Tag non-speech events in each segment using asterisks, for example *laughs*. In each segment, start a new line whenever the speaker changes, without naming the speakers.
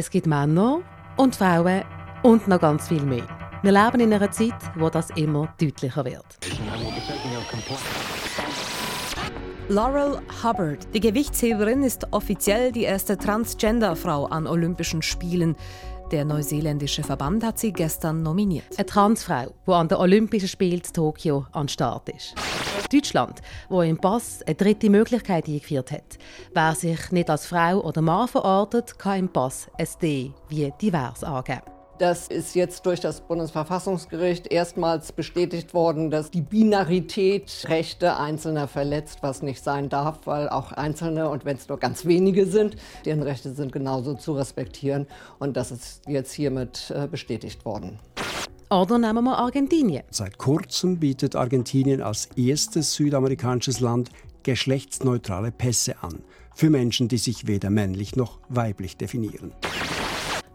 Es gibt Männer und Frauen und noch ganz viel mehr. Wir leben in einer Zeit, wo das immer deutlicher wird.
Laurel Hubbard, die Gewichtsheberin, ist offiziell die erste Transgender-Frau an Olympischen Spielen. Der neuseeländische Verband hat sie gestern nominiert.
Eine Transfrau, die an den Olympischen Spielen in Tokio an den Start ist. Deutschland, wo im Pass eine dritte Möglichkeit eingeführt hat. Wer sich nicht als Frau oder Mann verortet, kann im Pass SD wie divers angeben.
Das ist jetzt durch das Bundesverfassungsgericht erstmals bestätigt worden, dass die Binarität Rechte Einzelner verletzt, was nicht sein darf, weil auch Einzelne, und wenn es nur ganz wenige sind, deren Rechte sind genauso zu respektieren. Und das ist jetzt hiermit äh, bestätigt worden.
Oder nehmen wir Argentinien.
Seit kurzem bietet Argentinien als erstes südamerikanisches Land geschlechtsneutrale Pässe an. Für Menschen, die sich weder männlich noch weiblich definieren.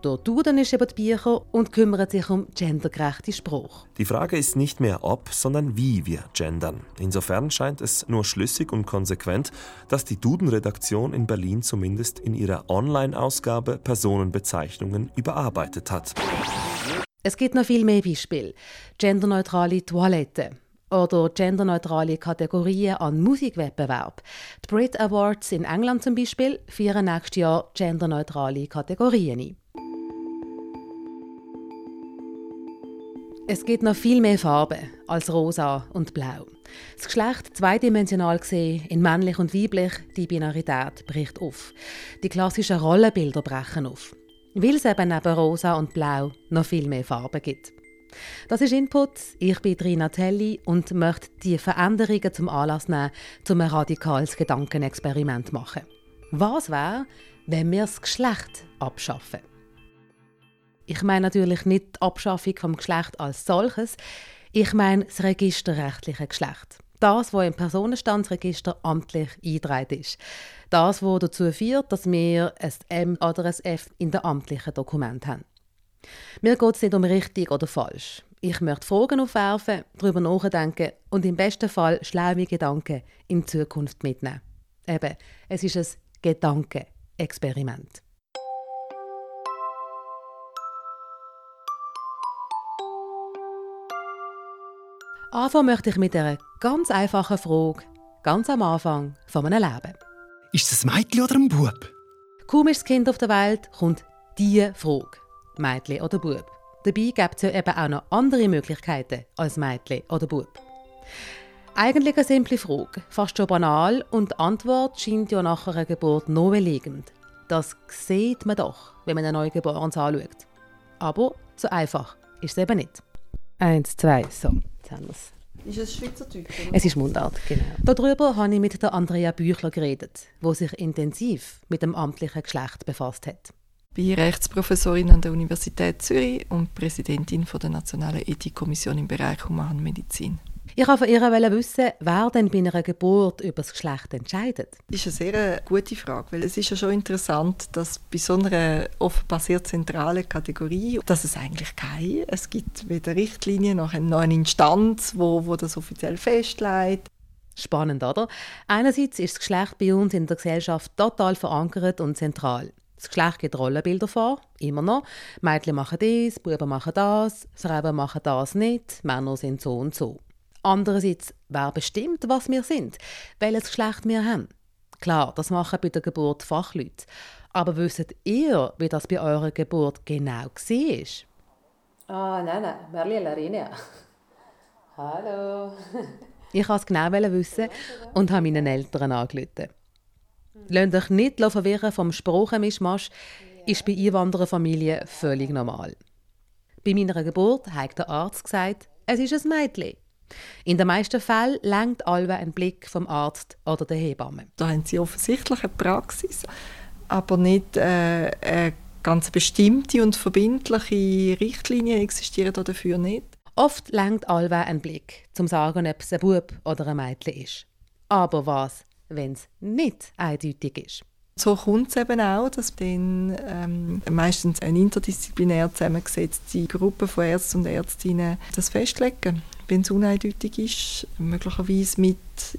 Duden ist über die Bücher und kümmert sich um gendergerechte Spruch.
Die Frage ist nicht mehr ob, sondern wie wir gendern. Insofern scheint es nur schlüssig und konsequent, dass die Duden-Redaktion in Berlin zumindest in ihrer Online-Ausgabe Personenbezeichnungen überarbeitet hat.
Es gibt noch viel mehr Beispiele. Genderneutrale Toiletten oder genderneutrale Kategorien an Musikwettbewerb. Die Brit Awards in England zum Beispiel führen nächstes Jahr genderneutrale Kategorien ein. Es gibt noch viel mehr Farben als rosa und blau. Das Geschlecht zweidimensional gesehen, in männlich und weiblich, die Binarität bricht auf. Die klassischen Rollenbilder brechen auf. Weil es eben neben rosa und blau noch viel mehr Farben gibt. Das ist Input. Ich bin Trina Telli und möchte die Veränderungen zum Anlass nehmen, um ein radikales Gedankenexperiment zu machen. Was wäre, wenn wir das Geschlecht abschaffen? Ich meine natürlich nicht die Abschaffung vom Geschlecht als solches, ich meine das registerrechtliche Geschlecht. Das, was im Personenstandsregister amtlich eingetragen ist. Das, was dazu führt, dass wir ein M oder ein F in den amtlichen Dokumenten haben. Mir geht es nicht um richtig oder falsch. Ich möchte Fragen aufwerfen, darüber nachdenken und im besten Fall schlaue Gedanken in Zukunft mitnehmen. Eben, es ist ein Gedankenexperiment. Anfangen möchte ich mit einer ganz einfachen Frage, ganz am Anfang von meinem Leben.
Ist es ein Mädchen oder ein Bub?
Kaum ist das Kind auf der Welt, kommt diese Frage. Mädchen oder Bub. Dabei gibt es ja eben auch noch andere Möglichkeiten als Mädchen oder Bub. Eigentlich eine simple Frage, fast schon banal und die Antwort scheint ja nach einer Geburt naheliegend. Das sieht man doch, wenn man ein Neugeborenes anschaut. Aber so einfach ist es eben nicht. Eins, zwei, so. Jetzt haben wir's.
Ist es Schweizerdeutsch?
Es ist Mundart, genau. Darüber habe ich mit der Andrea Büchler geredet, wo sich intensiv mit dem amtlichen Geschlecht befasst hat.
Ich bin Rechtsprofessorin an der Universität Zürich und Präsidentin der Nationalen Ethikkommission im Bereich Humanmedizin.
Ich wollte von ihr wissen, wer denn bei einer Geburt über das Geschlecht entscheidet.
Das ist eine sehr gute Frage, weil es ist ja schon interessant, dass bei so einer offenbar sehr zentralen Kategorie, dass es eigentlich keine, es gibt weder Richtlinien noch eine Instanz, wo, wo das offiziell festlegt.
Spannend, oder? Einerseits ist das Geschlecht bei uns in der Gesellschaft total verankert und zentral. Das Geschlecht gibt Rollenbilder vor, immer noch. Mädchen machen das, Buben machen das, Frauen machen das nicht, Männer sind so und so. Andererseits, wer bestimmt, was wir sind, welches Geschlecht wir haben? Klar, das machen bei der Geburt Fachleute. Aber wisst ihr, wie das bei eurer Geburt genau war?
Ah, nein, nein, Merli Larinia. *laughs* Hallo.
ich wollte es genau wissen und habe meinen Eltern angerufen. Lasst euch nicht verwirren vom Sprachenmischmasch, ist bei Einwandererfamilien völlig normal. Bei meiner Geburt hat der Arzt gesagt, es ist ein Mädchen. In den meisten Fällen lenkt allwe ein Blick vom Arzt oder der Hebamme.
Da haben sie offensichtlich eine Praxis, aber nicht äh, eine ganz bestimmte und verbindliche Richtlinie existieren dafür nicht.
Oft lenkt allwe ein Blick, zum sagen, ob es ein Bub oder ein Mädchen ist. Aber was, wenn es nicht eindeutig ist?
So kommt es eben auch, dass dann ähm, meistens eine interdisziplinär zusammengesetzte Gruppe von Ärzten und Ärztinnen das festlegen, wenn es uneindeutig ist, möglicherweise mit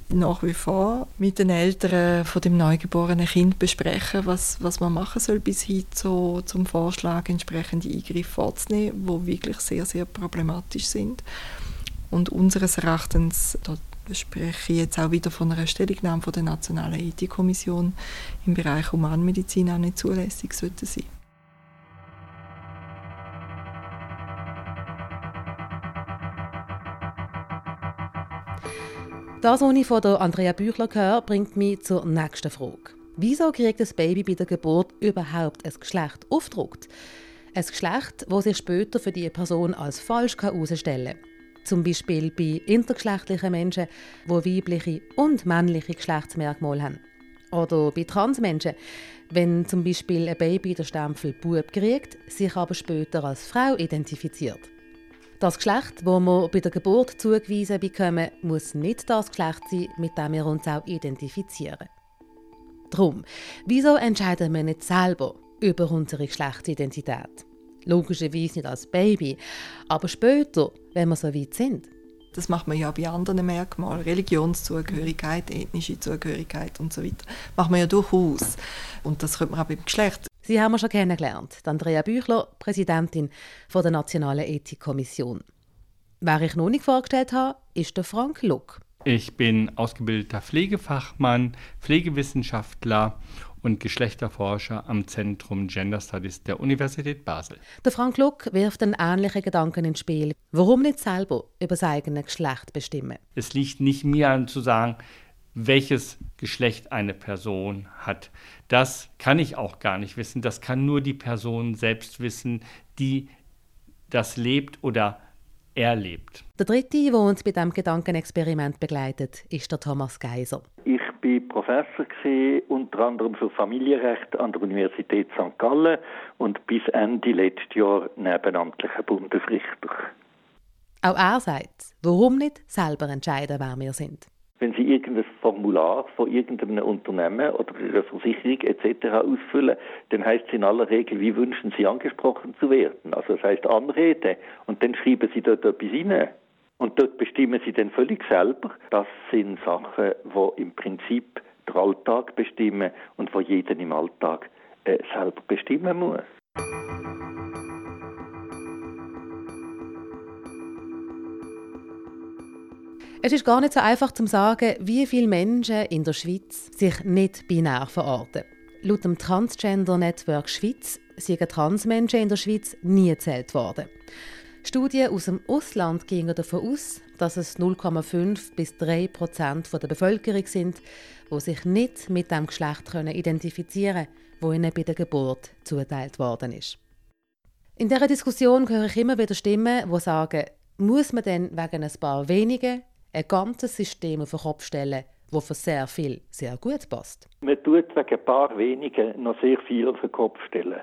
nach wie vor mit den Eltern von dem neugeborenen Kind besprechen, was, was man machen soll bis hin zu, zum Vorschlag, entsprechende Eingriffe vorzunehmen, die wirklich sehr, sehr problematisch sind. Und unseres Erachtens, da spreche ich jetzt auch wieder von einer Stellungnahme von der Nationalen Ethikkommission im Bereich Humanmedizin auch nicht zulässig sollte sein.
Das, was ich von Andrea Büchler höre, bringt mich zur nächsten Frage. Wieso kriegt das Baby bei der Geburt überhaupt ein Geschlecht aufgedruckt? Ein Geschlecht, das sich später für die Person als falsch herausstellen kann. Zum Beispiel bei intergeschlechtlichen Menschen, die weibliche und männliche Geschlechtsmerkmale haben. Oder bei Transmenschen, wenn zum Beispiel ein Baby den Stempel Bub kriegt, sich aber später als Frau identifiziert. Das Geschlecht, das wir bei der Geburt zugewiesen bekommen, muss nicht das Geschlecht sein, mit dem wir uns auch identifizieren. Drum, wieso entscheiden wir nicht selber über unsere Geschlechtsidentität? Logischerweise nicht als Baby, aber später, wenn wir so weit sind.
Das macht man ja bei anderen Merkmalen, Religionszugehörigkeit, ethnische Zugehörigkeit und so weiter. Macht man ja durchaus. Und das könnte man auch beim Geschlecht.
Sie haben wir schon kennengelernt. Andrea Büchler, Präsidentin der Nationalen Ethikkommission. Wer ich noch nicht vorgestellt habe, ist der Frank Luck.
Ich bin ausgebildeter Pflegefachmann, Pflegewissenschaftler und Geschlechterforscher am Zentrum Gender Studies der Universität Basel.
Der Frank Luck wirft einen ähnlichen Gedanken ins Spiel. Warum nicht selber über das eigene Geschlecht bestimmen?
Es liegt nicht mir an zu sagen, welches Geschlecht eine Person hat. Das kann ich auch gar nicht wissen. Das kann nur die Person selbst wissen, die das lebt oder erlebt.
Der dritte, der uns bei diesem Gedankenexperiment begleitet, ist der Thomas Geiser.
Ich bin Professor gewesen, unter anderem für Familienrecht an der Universität St. Gallen und bis Ende letztes Jahr nebenamtlicher Bundesrichter.
Auch er sagt, warum nicht selber entscheiden, wer wir sind.
Wenn Sie irgendein Formular von irgendeinem Unternehmen oder einer Versicherung etc. ausfüllen, dann heißt es in aller Regel, wie wünschen Sie angesprochen zu werden. Also das heißt Anrede und dann schreiben Sie dort etwas rein. Und dort bestimmen Sie dann völlig selber. Das sind Sachen, die im Prinzip den Alltag bestimmen und wo jeder im Alltag äh, selber bestimmen muss.
Es ist gar nicht so einfach zu sagen, wie viele Menschen in der Schweiz sich nicht binär verorten. Laut dem Transgender Network Schweiz sind Transmenschen in der Schweiz nie gezählt worden. Studien aus dem Ausland gingen davon aus, dass es 0,5 bis 3 Prozent der Bevölkerung sind, die sich nicht mit dem Geschlecht identifizieren können, wo ihnen bei der Geburt zuteilt worden ist. In dieser Diskussion höre ich immer wieder Stimmen, die sagen, muss man denn wegen ein paar wenigen ein ganzes System auf den Kopf stellen, das für sehr viel sehr gut passt.
Man tut wegen ein paar wenigen noch sehr viel auf den Kopf stellen.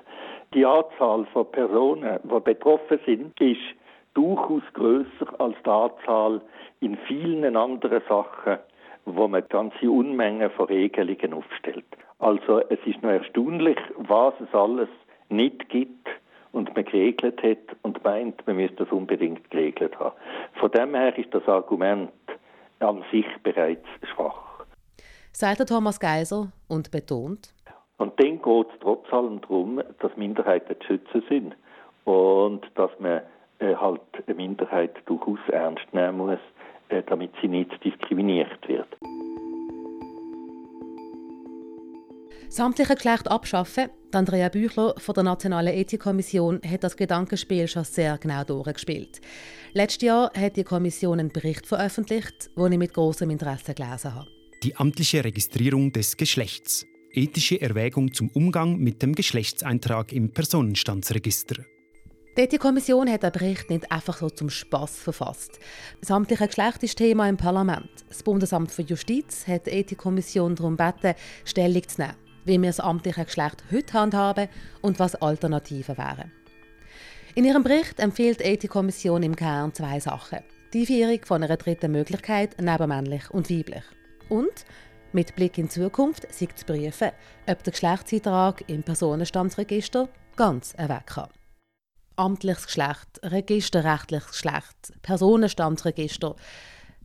Die Anzahl von Personen, die betroffen sind, ist durchaus größer als die Anzahl in vielen anderen Sachen, wo man ganze Unmengen von Regelungen aufstellt. Also es ist noch erstaunlich, was es alles nicht gibt und man geregelt hat und meint, man müsste das unbedingt geregelt haben. Von dem her ist das Argument an sich bereits schwach.
Sagt Thomas Geiser und betont.
Und dann geht es trotz allem darum, dass Minderheiten zu schützen sind und dass man äh, halt eine Minderheit durchaus ernst nehmen muss, äh, damit sie nicht diskriminiert wird.
Samtliche Geschlecht abschaffen. Andrea Büchler von der Nationalen Ethikkommission hat das Gedankenspiel schon sehr genau durchgespielt. Letztes Jahr hat die Kommission einen Bericht veröffentlicht, den ich mit großem Interesse gelesen habe.
Die amtliche Registrierung des Geschlechts. Ethische Erwägung zum Umgang mit dem Geschlechtseintrag im Personenstandsregister.
Die Ethikkommission hat den Bericht nicht einfach so zum Spaß verfasst. Das amtliche Geschlecht ist Thema im Parlament. Das Bundesamt für Justiz hat die Ethikkommission darum gebeten, Stellung zu nehmen wie wir das amtliche Geschlecht heute handhaben und was Alternativen wären. In ihrem Bericht empfiehlt die Ethikkommission im Kern zwei Sachen. Die Einführung von einer dritten Möglichkeit neben männlich und weiblich. Und mit Blick in die Zukunft sich zu prüfen, ob der Geschlechtseintrag im Personenstandsregister ganz weg kann. Amtliches Geschlecht, registerrechtliches Geschlecht, Personenstandsregister,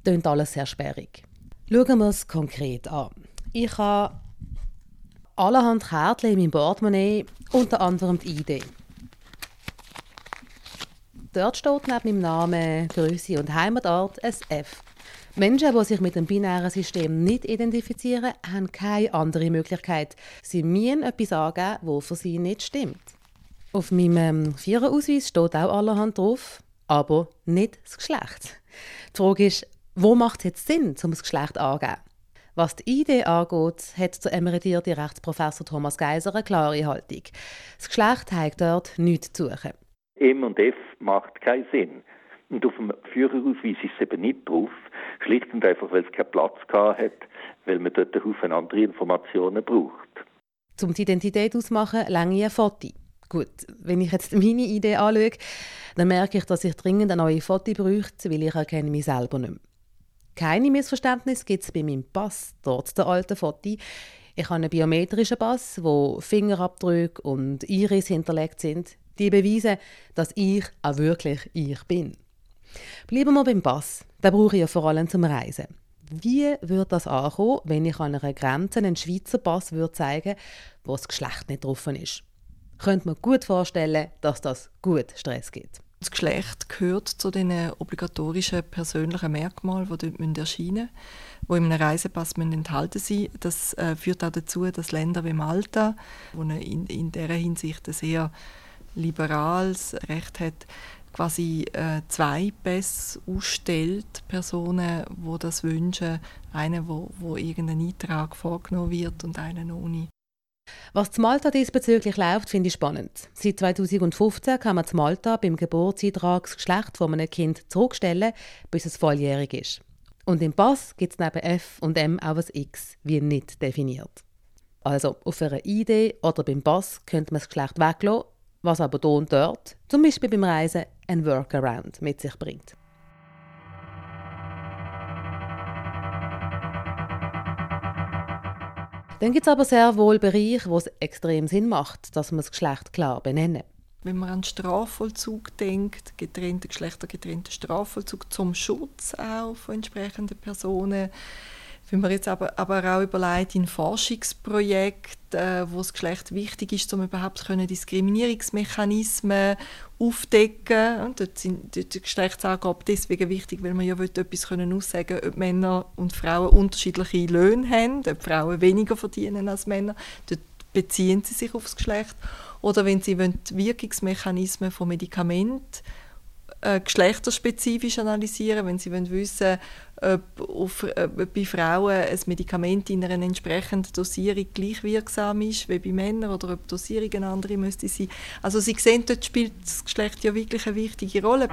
klingt alles sehr sperrig. Schauen wir es konkret an. Ich habe allerhand Kärtchen in meinem Portemonnaie, unter anderem die ID. Dort steht neben meinem Namen, Größe und Heimatort ein F. Menschen, die sich mit dem binären System nicht identifizieren, haben keine andere Möglichkeit. Sie müssen etwas angeben, das für sie nicht stimmt. Auf meinem ähm, Viererausweis steht auch allerhand drauf, aber nicht das Geschlecht. Die Frage ist, wo macht es jetzt Sinn, um das Geschlecht anzugeben? Was die Idee angeht, hat der emeritierte Rechtsprofessor Thomas Geiser eine klare Haltung. Das Geschlecht hat dort nichts zu suchen.
M und F macht keinen Sinn. Und auf dem Führerausweis ist es eben nicht drauf. Schlicht und einfach, weil es keinen Platz gehabt hat, weil man dort einen Haufen andere Informationen braucht.
Um die Identität auszumachen, lange ein Foto. Gut, wenn ich jetzt meine Idee anschaue, dann merke ich, dass ich dringend eine neue Foto bräuchte, weil ich erkenne mich selber nicht mehr. Keine Missverständnis gibt es bei meinem Pass, trotz der alten Foto. Ich habe einen biometrischen Pass, wo Fingerabdrücke und Iris hinterlegt sind, die beweisen, dass ich auch wirklich ich bin. Bleiben wir beim Pass. Den brauche ich ja vor allem zum Reisen. Wie würde das ankommen, wenn ich an einer Grenze einen Schweizer Pass würde zeigen wo das Geschlecht nicht drauf ist? Könnte man gut vorstellen, dass das gut Stress gibt.
Das Geschlecht gehört zu den obligatorischen persönlichen Merkmalen, die dort erscheinen müssen, die in einem Reisepass enthalten sein Das äh, führt auch dazu, dass Länder wie Malta, wo in, in dieser Hinsicht ein sehr liberales Recht hat, quasi äh, zwei Pässe ausstellt, Personen, die das wünschen, einen, wo, wo irgendein Eintrag vorgenommen wird und einen ohne.
Was zu Malta diesbezüglich läuft, finde ich spannend. Seit 2015 kann man zu Malta beim Geburtseintrag das Geschlecht von einem Kind zurückstellen, bis es volljährig ist. Und im Pass gibt es neben F und M auch ein X, wie nicht definiert. Also auf einer ID oder beim Pass könnte man das Geschlecht weglassen, was aber hier und dort, zum Beispiel beim Reisen, ein Workaround mit sich bringt. Dann gibt es aber sehr wohl Bereiche, wo es extrem Sinn macht, dass man das Geschlecht klar benennen.
Wenn man an Strafvollzug denkt, getrennte Geschlechter, getrennte Strafvollzug zum Schutz auch von entsprechenden Personen, wenn man jetzt aber, aber auch überlegt, in Forschungsprojekten, äh, wo das Geschlecht wichtig ist, um überhaupt können Diskriminierungsmechanismen aufdecken und dort sind die Geschlechtsangaben deswegen wichtig, weil man ja etwas können aussagen ob Männer und Frauen unterschiedliche Löhne haben, ob Frauen weniger verdienen als Männer. Dort beziehen sie sich auf das Geschlecht. Oder wenn sie wollen, die Wirkungsmechanismen von Medikamenten äh, geschlechterspezifisch analysieren, wenn sie wollen wissen ob, auf, ob bei Frauen ein Medikament in einer entsprechenden Dosierung gleich wirksam ist wie bei Männern oder ob die Dosierung eine andere müsste sein. Also Sie sehen, dort spielt das Geschlecht ja wirklich eine wichtige Rolle.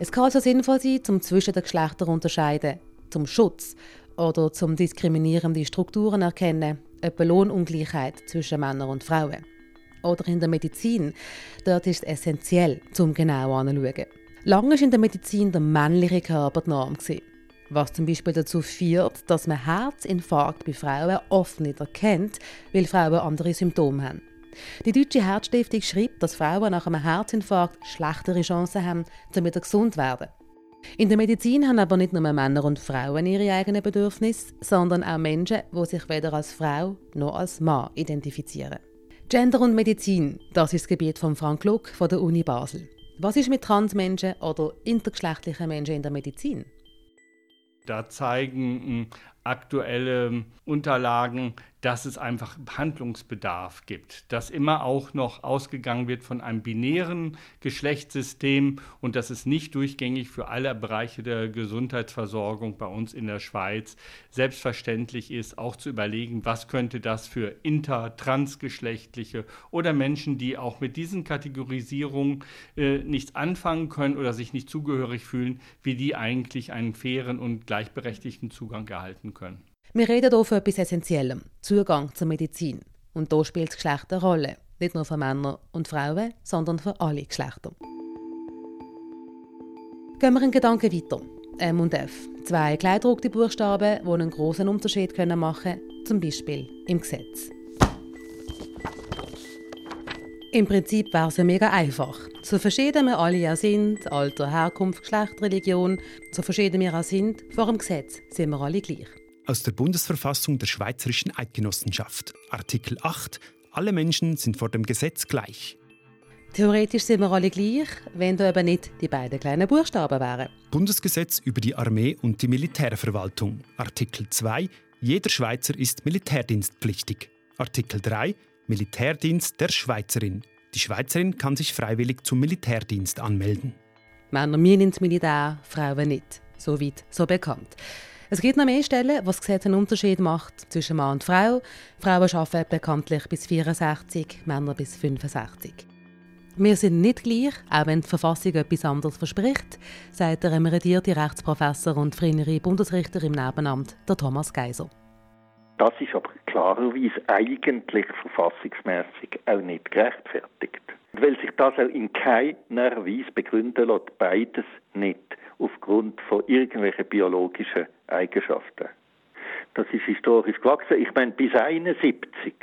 Es kann also sinnvoll sein, zum zwischen den Geschlechtern unterscheiden, zum Schutz oder zum diskriminierende Strukturen erkennen, etwa Lohnungleichheit zwischen Männern und Frauen oder in der Medizin, dort ist es essentiell, zum genau anzuschauen. Lange war in der Medizin der männliche Körper die Norm. Was zum Beispiel dazu führt, dass man Herzinfarkt bei Frauen oft nicht erkennt, weil Frauen andere Symptome haben. Die Deutsche Herzstiftung schreibt, dass Frauen nach einem Herzinfarkt schlechtere Chancen haben, um wieder gesund zu werden. In der Medizin haben aber nicht nur Männer und Frauen ihre eigenen Bedürfnisse, sondern auch Menschen, die sich weder als Frau noch als Mann identifizieren. Gender und Medizin, das ist das Gebiet von Frank Luck von der Uni Basel. Was ist mit Transmenschen oder intergeschlechtlichen Menschen in der Medizin?
Da zeigen hm, aktuelle Unterlagen, dass es einfach Handlungsbedarf gibt, dass immer auch noch ausgegangen wird von einem binären Geschlechtssystem und dass es nicht durchgängig für alle Bereiche der Gesundheitsversorgung bei uns in der Schweiz selbstverständlich ist, auch zu überlegen, was könnte das für inter-, transgeschlechtliche oder Menschen, die auch mit diesen Kategorisierungen äh, nichts anfangen können oder sich nicht zugehörig fühlen, wie die eigentlich einen fairen und gleichberechtigten Zugang erhalten können.
Wir reden hier von etwas Essentiellem, Zugang zur Medizin. Und da spielt das Geschlecht eine Rolle. Nicht nur für Männer und Frauen, sondern für alle Geschlechter. Gehen wir einen Gedanken weiter. M und F. Zwei kleingedruckte Buchstaben, die einen großen Unterschied machen können, zum Beispiel im Gesetz. Im Prinzip wäre es ja mega einfach. So verschieden wir alle ja sind, Alter, Herkunft, Geschlecht, Religion, so verschieden wir auch sind, vor dem Gesetz sind wir alle gleich.
Aus der Bundesverfassung der Schweizerischen Eidgenossenschaft, Artikel 8, alle Menschen sind vor dem Gesetz gleich.
Theoretisch sind wir alle gleich, wenn da eben nicht die beiden kleinen Buchstaben wären.
Bundesgesetz über die Armee und die Militärverwaltung, Artikel 2, jeder Schweizer ist militärdienstpflichtig. Artikel 3, Militärdienst der Schweizerin. Die Schweizerin kann sich freiwillig zum Militärdienst anmelden.
Männer müssen ins Militär, Frauen nicht. So weit, so bekannt. Es gibt noch mehr Stellen, wo das Gesetz einen Unterschied macht zwischen Mann und Frau. Frauen arbeiten bekanntlich bis 64, Männer bis 65. Wir sind nicht gleich, auch wenn die Verfassung etwas anderes verspricht, sagt der emeritierte Rechtsprofessor und frühere Bundesrichter im Nebenamt, der Thomas Geiser.
Das ist aber klarerweise eigentlich verfassungsmäßig auch nicht gerechtfertigt. Weil sich das auch in keiner Weise begründen lässt, beides nicht aufgrund von irgendwelchen biologischen Eigenschaften. Das ist historisch gewachsen. Ich meine, bis 71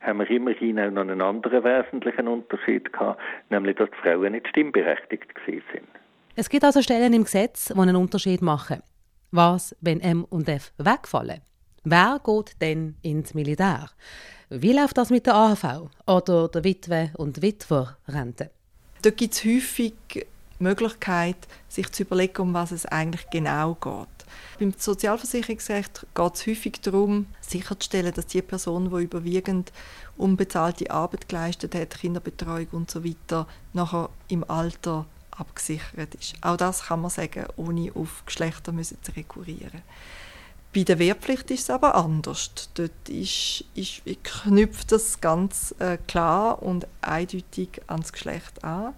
haben wir immerhin auch noch einen anderen wesentlichen Unterschied gehabt, nämlich dass die Frauen nicht stimmberechtigt sind.
Es gibt also Stellen im Gesetz, die einen Unterschied machen. Was, wenn M und F wegfallen? Wer geht denn ins Militär? Wie läuft das mit der AHV oder der Witwe- und Witwerrente?
Da gibt es häufig Möglichkeit, sich zu überlegen, um was es eigentlich genau geht. Beim Sozialversicherungsrecht geht es häufig darum, sicherzustellen, dass die Person, die überwiegend unbezahlte Arbeit geleistet hat, Kinderbetreuung und so nachher im Alter abgesichert ist. Auch das kann man sagen, ohne auf Geschlechter zu rekurrieren. Bei der Wehrpflicht ist es aber anders. Dort ist, ist, knüpft das ganz äh, klar und eindeutig ans Geschlecht an.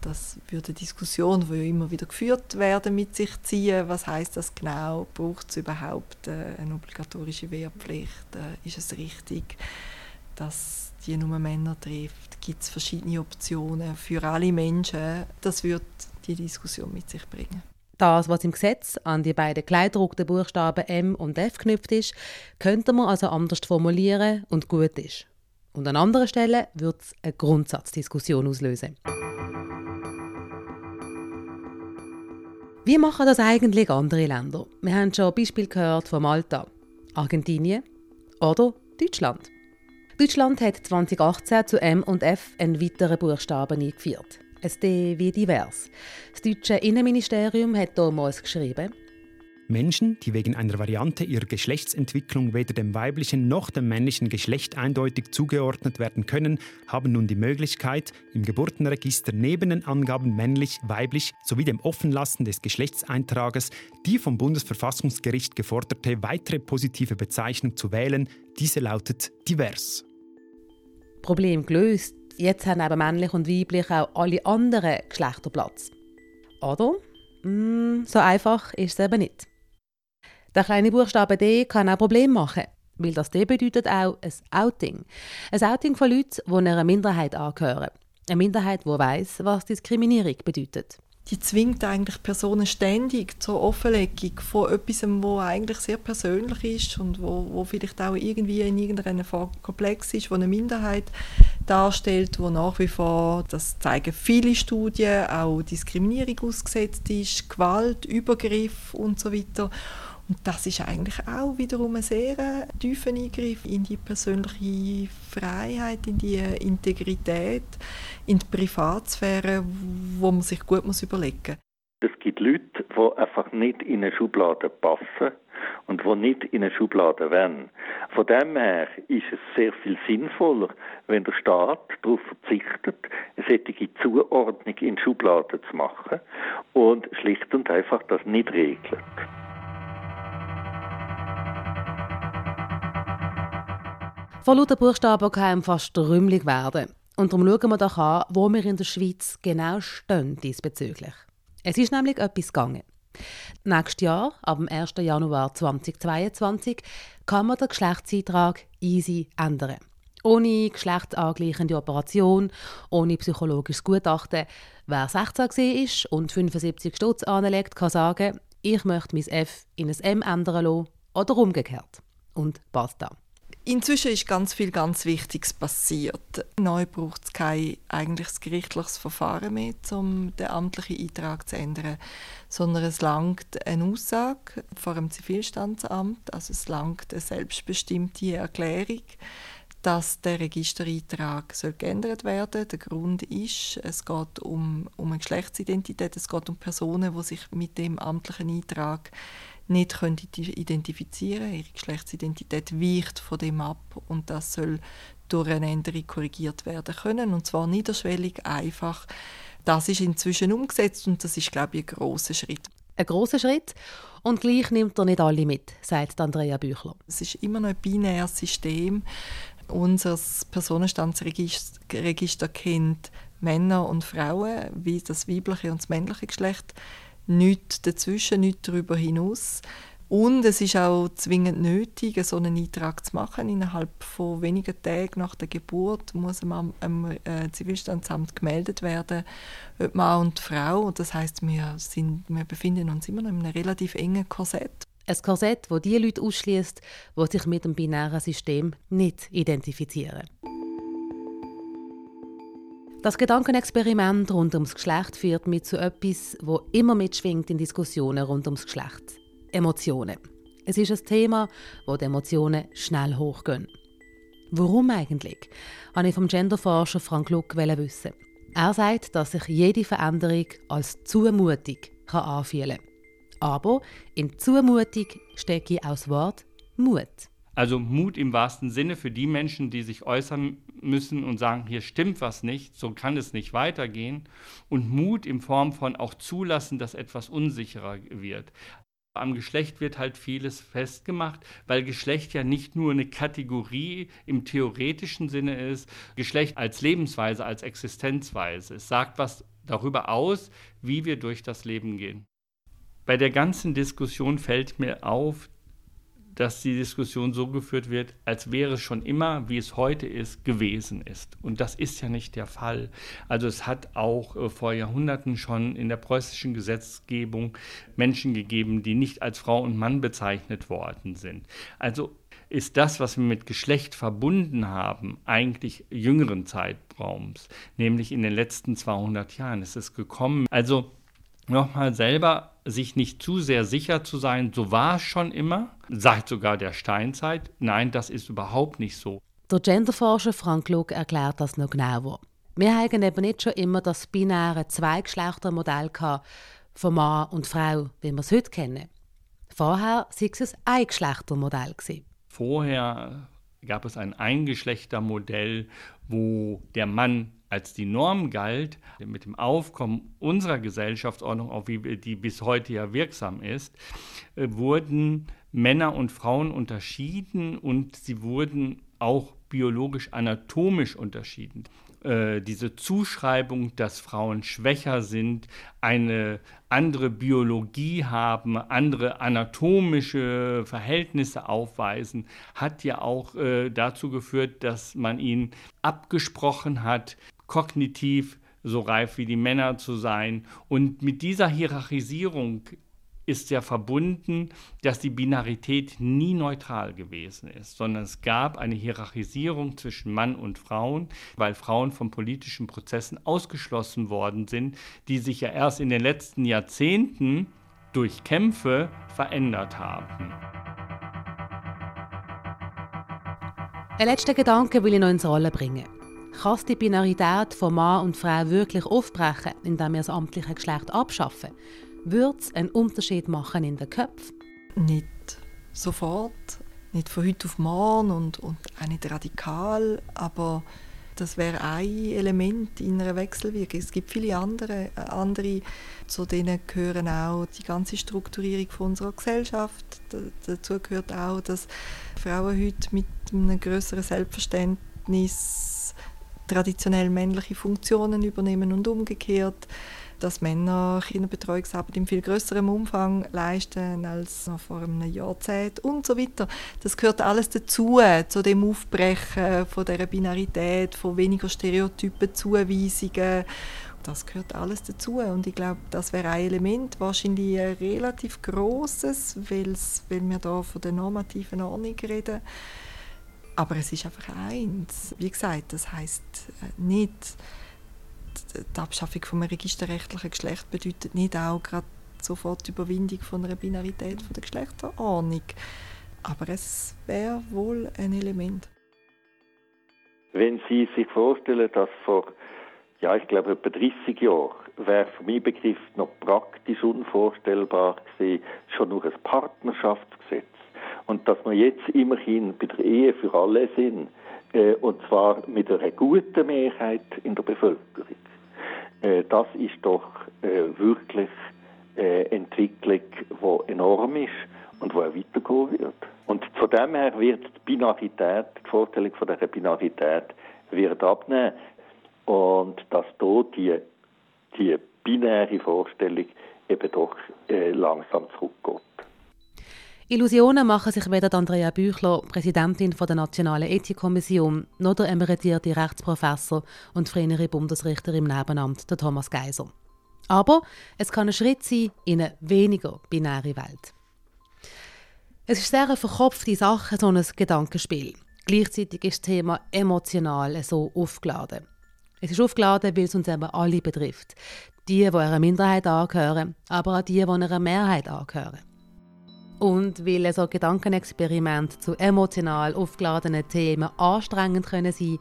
Das würde Diskussion, die ja immer wieder geführt werden, mit sich ziehen. Was heißt das genau? Braucht es überhaupt äh, eine obligatorische Wehrpflicht? Äh, ist es richtig, dass die nur Männer trifft? Gibt es verschiedene Optionen für alle Menschen? Das wird die Diskussion mit sich bringen.
Das, was im Gesetz an die beiden kleidruckten Buchstaben M und F geknüpft ist, könnte man also anders formulieren und gut ist. Und an anderen Stellen wird es eine Grundsatzdiskussion auslösen. Wie machen das eigentlich andere Länder? Wir haben schon ein Beispiel gehört von Malta, Argentinien oder Deutschland. Deutschland hat 2018 zu M und F einen weiteren Buchstaben eingeführt. Ein D wie divers. Das deutsche Innenministerium hat damals geschrieben,
Menschen, die wegen einer Variante ihrer Geschlechtsentwicklung weder dem weiblichen noch dem männlichen Geschlecht eindeutig zugeordnet werden können, haben nun die Möglichkeit, im Geburtenregister neben den Angaben männlich, weiblich sowie dem Offenlassen des Geschlechtseintrages die vom Bundesverfassungsgericht geforderte weitere positive Bezeichnung zu wählen. Diese lautet divers.
Problem gelöst. Jetzt haben eben männlich und weiblich auch alle anderen Geschlechter Platz. Oder? Mm, so einfach ist es eben nicht. Der kleine Buchstabe D kann auch Probleme machen, weil das D bedeutet auch ein Outing. Ein Outing von Leuten, die einer Minderheit angehören. Eine Minderheit, die weiß, was Diskriminierung bedeutet.
Die zwingt eigentlich Personen ständig zur Offenlegung von etwas, was eigentlich sehr persönlich ist und wo, wo vielleicht auch irgendwie in irgendeiner Form komplex ist, wo eine Minderheit darstellt, wo nach wie vor, das zeigen viele Studien, auch Diskriminierung ausgesetzt ist, Gewalt, Übergriff und so weiter. Und das ist eigentlich auch wiederum ein sehr tiefer Eingriff in die persönliche Freiheit, in die Integrität, in die Privatsphäre, wo man sich gut muss überlegen
muss. Es gibt Leute, die einfach nicht in eine Schublade passen und die nicht in eine Schublade wollen. Von dem her ist es sehr viel sinnvoller, wenn der Staat darauf verzichtet, eine solche Zuordnung in Schubladen zu machen und schlicht und einfach das nicht regelt.
Vor lauter Buchstaben kann fast rümmelig werden. Und darum schauen wir doch an, wo wir in der Schweiz genau stehen diesbezüglich. Es ist nämlich etwas gegangen. Nächstes Jahr, ab dem 1. Januar 2022, kann man den Geschlechtseintrag easy ändern. Ohne geschlechtsangleichende Operation, ohne psychologisches Gutachten. Wer 16 ist und 75 Stutz anlegt, kann sagen, ich möchte mein F in ein M ändern lassen oder umgekehrt. Und basta
Inzwischen ist ganz viel ganz Wichtiges passiert. Neu braucht es kein eigentliches gerichtliches Verfahren mehr, um den amtlichen Eintrag zu ändern, sondern es langt eine Aussage vor dem Zivilstandsamt, also es langt eine selbstbestimmte Erklärung, dass der Registereintrag soll geändert werden soll. Der Grund ist, es geht um, um eine Geschlechtsidentität, es geht um Personen, die sich mit dem amtlichen Eintrag nicht können identifizieren können. Ihre Geschlechtsidentität weicht von dem ab und das soll durch eine Änderung korrigiert werden können und zwar niederschwellig, einfach. Das ist inzwischen umgesetzt und das ist, glaube ich, ein großer Schritt.
Ein großer Schritt und gleich nimmt er nicht alle mit, sagt Andrea Büchler.
Es ist immer noch ein binäres System. Unser Personenstandsregister kennt Männer und Frauen, wie das weibliche und das männliche Geschlecht nichts dazwischen, nichts darüber hinaus. Und es ist auch zwingend nötig, so einen Eintrag zu machen. Innerhalb von wenigen Tagen nach der Geburt muss man am äh, Zivilstandsamt gemeldet werden, ob Mann und Frau. Das heißt, wir, wir befinden uns immer noch in einem relativ engen Korsett.
Ein Korsett, das die Leute ausschließt, die sich mit dem binären System nicht identifizieren. Das Gedankenexperiment rund ums Geschlecht führt mit zu etwas, wo immer mitschwingt in Diskussionen rund ums Geschlecht. Emotionen. Es ist ein Thema, wo die Emotionen schnell hochgehen. Warum eigentlich? Habe ich vom Genderforscher Frank Luck wissen. Er sagt, dass sich jede Veränderung als Zumutung anfühlen kann. Aber in Zumutung stecke auch das Wort Mut.
Also Mut im wahrsten Sinne für die Menschen, die sich äußern müssen und sagen, hier stimmt was nicht, so kann es nicht weitergehen. Und Mut in Form von auch zulassen, dass etwas unsicherer wird. Am Geschlecht wird halt vieles festgemacht, weil Geschlecht ja nicht nur eine Kategorie im theoretischen Sinne ist, Geschlecht als Lebensweise, als Existenzweise. Es sagt was darüber aus, wie wir durch das Leben gehen. Bei der ganzen Diskussion fällt mir auf, dass die Diskussion so geführt wird, als wäre es schon immer, wie es heute ist, gewesen ist. Und das ist ja nicht der Fall. Also es hat auch äh, vor Jahrhunderten schon in der preußischen Gesetzgebung Menschen gegeben, die nicht als Frau und Mann bezeichnet worden sind. Also ist das, was wir mit Geschlecht verbunden haben, eigentlich jüngeren Zeitraums, nämlich in den letzten 200 Jahren ist es gekommen. Also nochmal selber sich nicht zu sehr sicher zu sein, so war es schon immer, sagt sogar der Steinzeit. Nein, das ist überhaupt nicht so.
Der Genderforscher Frank Luck erklärt das noch genauer. Wir haben eben nicht schon immer das binäre Zweigeschlechtermodell von Mann und Frau, wie wir es heute kennen. Vorher war es ein Eingeschlechtermodell.
Vorher gab es ein Eingeschlechtermodell, wo der Mann als die Norm galt, mit dem Aufkommen unserer Gesellschaftsordnung, auch wie die bis heute ja wirksam ist, äh, wurden Männer und Frauen unterschieden und sie wurden auch biologisch anatomisch unterschieden. Äh, diese Zuschreibung, dass Frauen schwächer sind, eine andere Biologie haben, andere anatomische Verhältnisse aufweisen, hat ja auch äh, dazu geführt, dass man ihnen abgesprochen hat, kognitiv so reif wie die Männer zu sein. Und mit dieser Hierarchisierung ist ja verbunden, dass die Binarität nie neutral gewesen ist, sondern es gab eine Hierarchisierung zwischen Mann und Frauen, weil Frauen von politischen Prozessen ausgeschlossen worden sind, die sich ja erst in den letzten Jahrzehnten durch Kämpfe verändert haben.
Ein letzter Gedanke will ich noch ins Rollen bringen. Kann die Binarität von Mann und Frau wirklich aufbrechen, indem wir das amtliche Geschlecht abschaffen? Würde es einen Unterschied machen in den Köpfen?
Nicht sofort, nicht von heute auf morgen und, und auch nicht radikal, aber das wäre ein Element in einer Wechselwirkung. Es gibt viele andere, andere, zu denen gehören auch die ganze Strukturierung von unserer Gesellschaft. dazu gehört auch, dass Frauen heute mit einem größeren Selbstverständnis traditionell männliche Funktionen übernehmen und umgekehrt, dass Männer Kinderbetreuungsarbeit in viel größerem Umfang leisten als noch vor einem Jahrzehnt und so weiter. Das gehört alles dazu, zu dem Aufbrechen von der Binarität, von weniger Stereotypen, Zuweisungen. Das gehört alles dazu und ich glaube, das wäre ein Element, wahrscheinlich ein relativ großes, weil wir da von der normativen Ordnung reden Aber es ist einfach eins. Wie gesagt, das heißt äh, nicht, die Abschaffung vom registerrechtlichen Geschlecht bedeutet nicht auch gerade sofort die Überwindung von einer Binarität von der Geschlechterordnung. Aber es wäre wohl ein Element.
Wenn Sie sich vorstellen, dass vor, ja, ich glaube, etwa 30 Jahren wäre für meinen Begriff noch praktisch unvorstellbar gewesen, schon nur ein Partnerschaftsgesetz. Und dass wir jetzt immerhin bei der Ehe für alle sind, äh, und zwar mit einer guten Mehrheit in der Bevölkerung. Äh, das ist doch äh, wirklich äh, Entwicklung, die enorm ist und die auch weitergehen wird. Und von dem her wird die Binarität, die Vorstellung von der Binarität wird abnehmen und dass hier die, die binäre Vorstellung eben doch äh, langsam zurückgeht.
Illusionen machen sich weder Andrea Büchler, Präsidentin der Nationalen Ethikkommission, noch der emeritierte Rechtsprofessor und frühere Bundesrichter im Nebenamt, der Thomas Geiser. Aber es kann ein Schritt sein in eine weniger binäre Welt. Es ist sehr eine verkopfte Sache, so ein Gedankenspiel. Gleichzeitig ist das Thema emotional so aufgeladen. Es ist aufgeladen, weil es uns eben alle betrifft. Die, die einer Minderheit angehören, aber auch die, die einer Mehrheit angehören. Und weil ein so Gedankenexperiment zu emotional aufgeladenen Themen anstrengend können sein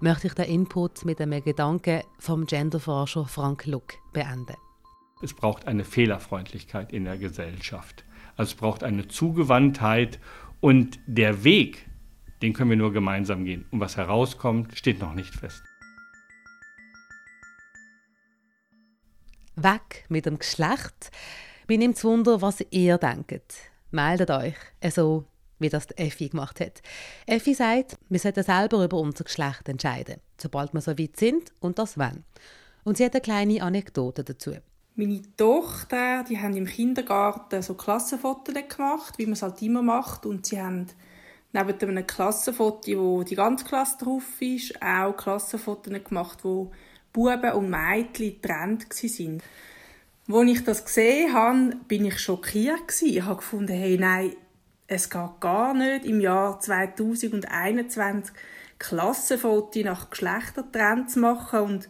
möchte ich den Input mit einem Gedanken vom Genderforscher Frank Luck beenden.
Es braucht eine Fehlerfreundlichkeit in der Gesellschaft. Also es braucht eine Zugewandtheit und der Weg, den können wir nur gemeinsam gehen. Und was herauskommt, steht noch nicht fest.
Weg mit dem Geschlecht. Mir nimmt Wunder, was ihr denkt. Meldet euch, so wie das Effi gemacht hat. Effi sagt, wir sollten selber über unser Geschlecht entscheiden, sobald wir so weit sind und das wann. Und sie hat eine kleine Anekdote dazu.
Meine Tochter, die haben im Kindergarten so Klassenfotos gemacht, wie man es halt immer macht. Und sie haben neben einem Klassenfoto, wo die ganze Klasse drauf ist, auch Klassenfotos gemacht, wo Buben und Mädchen getrennt waren. Als ich das gesehen habe, bin ich schockiert. Ich habe gefunden, hey, nein, es geht gar nicht im Jahr 2021 Klassenfotos nach Geschlechtertrend zu machen. Und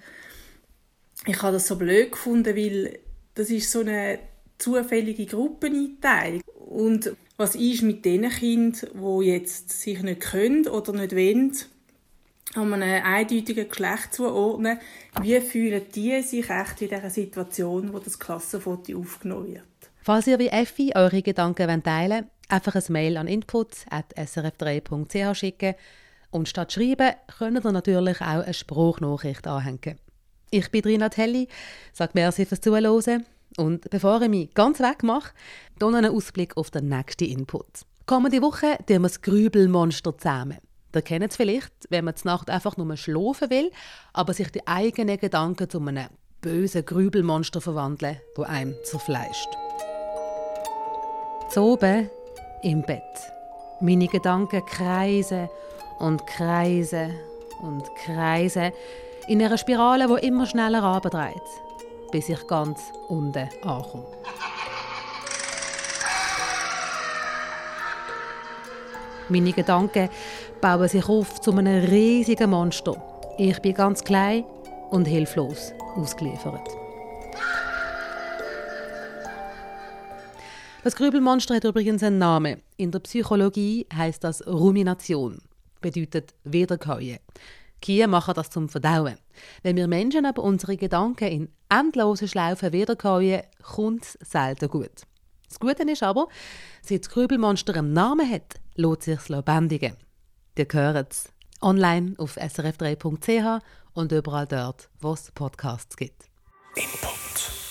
ich habe das so blöd gefunden, weil das ist so eine zufällige Gruppeneinteilung. Und was ist mit den Kindern, die jetzt sich nicht können oder nicht wollen, einem eindeutigen Geschlecht zuordnen, wie fühlen die sich echt in dieser Situation, wo das Klassenfoto aufgenommen wird?
Falls ihr wie Effi eure Gedanken teilen wollt, einfach ein Mail an input.srf3.ch schicken und statt schreiben könnt ihr natürlich auch eine Spruchnachricht anhängen. Ich bin Rina Telli, sage merci fürs Zuhören und bevor ich mich ganz weg mache, hier einen Ausblick auf den nächsten Input. Kommende Woche tun wir das Grübelmonster zusammen. Ihr kennt es vielleicht, wenn man zur Nacht einfach nur schlafen will, aber sich die eigenen Gedanken zu einem bösen Grübelmonster verwandeln, wo einem zerfleischt. Zu oben im Bett. Meine Gedanken kreisen und kreisen und kreisen in einer Spirale, die immer schneller abdreht, bis ich ganz unten ankomme. Meine Gedanken bauen sich auf zu einem riesigen Monster. Ich bin ganz klein und hilflos ausgeliefert. Das Grübelmonster hat übrigens einen Namen. In der Psychologie heißt das Rumination, bedeutet Wiederkäuen. Kühe machen das zum Verdauen. Wenn wir Menschen aber unsere Gedanken in endlosen Schlaufen wiederkäuen, kommt es selten gut. Das Gute ist aber, seit das Grübelmonster einen Namen hat, lohnt sich lebendigen. Ihr hört es online auf srf3.ch und überall dort, wo es Podcasts gibt. Input.